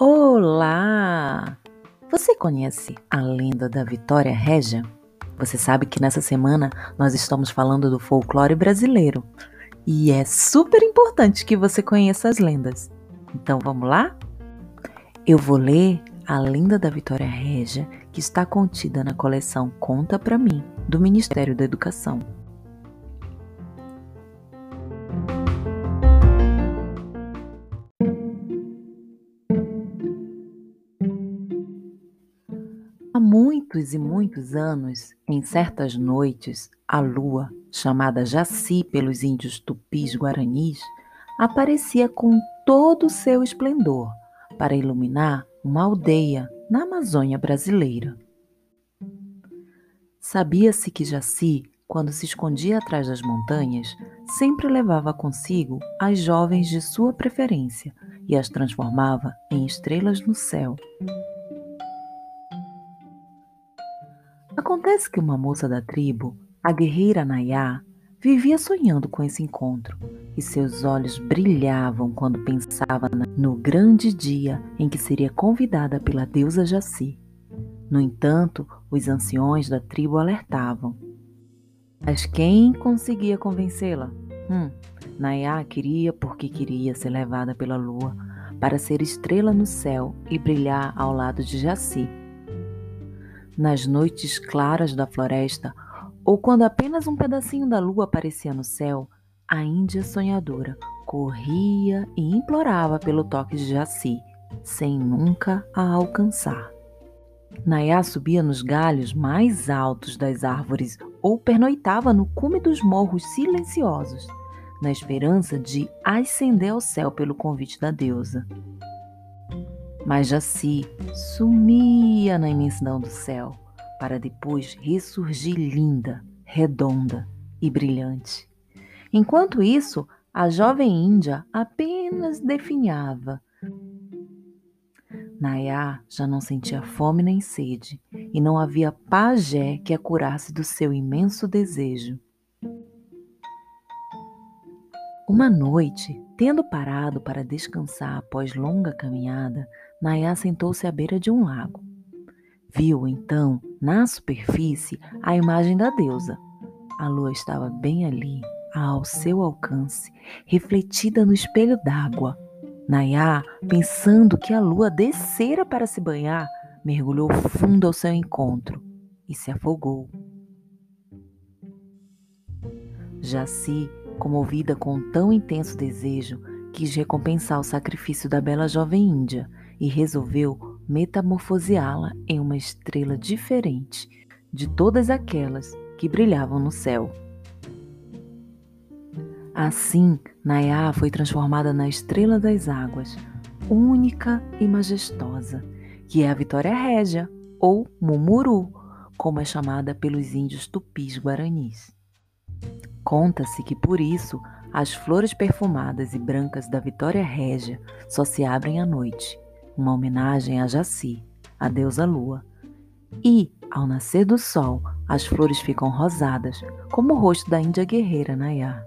Olá! Você conhece a lenda da Vitória Régia? Você sabe que nessa semana nós estamos falando do folclore brasileiro e é super importante que você conheça as lendas. Então vamos lá? Eu vou ler a lenda da Vitória Régia que está contida na coleção Conta para mim do Ministério da Educação. Há muitos e muitos anos, em certas noites, a lua, chamada Jaci pelos índios tupis guaranis, aparecia com todo o seu esplendor para iluminar uma aldeia na Amazônia brasileira. Sabia-se que Jaci, quando se escondia atrás das montanhas, sempre levava consigo as jovens de sua preferência e as transformava em estrelas no céu. Acontece que uma moça da tribo, a guerreira Nayá, vivia sonhando com esse encontro e seus olhos brilhavam quando pensava no grande dia em que seria convidada pela deusa Jaci. No entanto, os anciões da tribo alertavam. Mas quem conseguia convencê-la? Hum, Nayá queria porque queria ser levada pela lua para ser estrela no céu e brilhar ao lado de Jaci nas noites claras da floresta, ou quando apenas um pedacinho da lua aparecia no céu, a Índia sonhadora corria e implorava pelo toque de Jaci, sem nunca a alcançar. Nayá subia nos galhos mais altos das árvores ou pernoitava no cume dos morros silenciosos, na esperança de ascender ao céu pelo convite da deusa mas Jaci sumia na imensidão do céu, para depois ressurgir linda, redonda e brilhante. Enquanto isso, a jovem índia apenas definhava. Nayá já não sentia fome nem sede, e não havia pajé que a curasse do seu imenso desejo. Uma noite, tendo parado para descansar após longa caminhada, Nayá sentou-se à beira de um lago. Viu então, na superfície, a imagem da deusa. A lua estava bem ali, ao seu alcance, refletida no espelho d'água. Nayá, pensando que a lua descera para se banhar, mergulhou fundo ao seu encontro e se afogou. Jaci, comovida com tão intenso desejo, quis recompensar o sacrifício da bela jovem índia e resolveu metamorfoseá-la em uma estrela diferente de todas aquelas que brilhavam no céu. Assim, Nayá foi transformada na estrela das águas, única e majestosa, que é a Vitória Régia, ou Mumuru, como é chamada pelos índios tupis guaranis. Conta-se que por isso as flores perfumadas e brancas da Vitória Régia só se abrem à noite uma homenagem a Jaci, a deusa lua. E, ao nascer do sol, as flores ficam rosadas, como o rosto da Índia guerreira Nayar.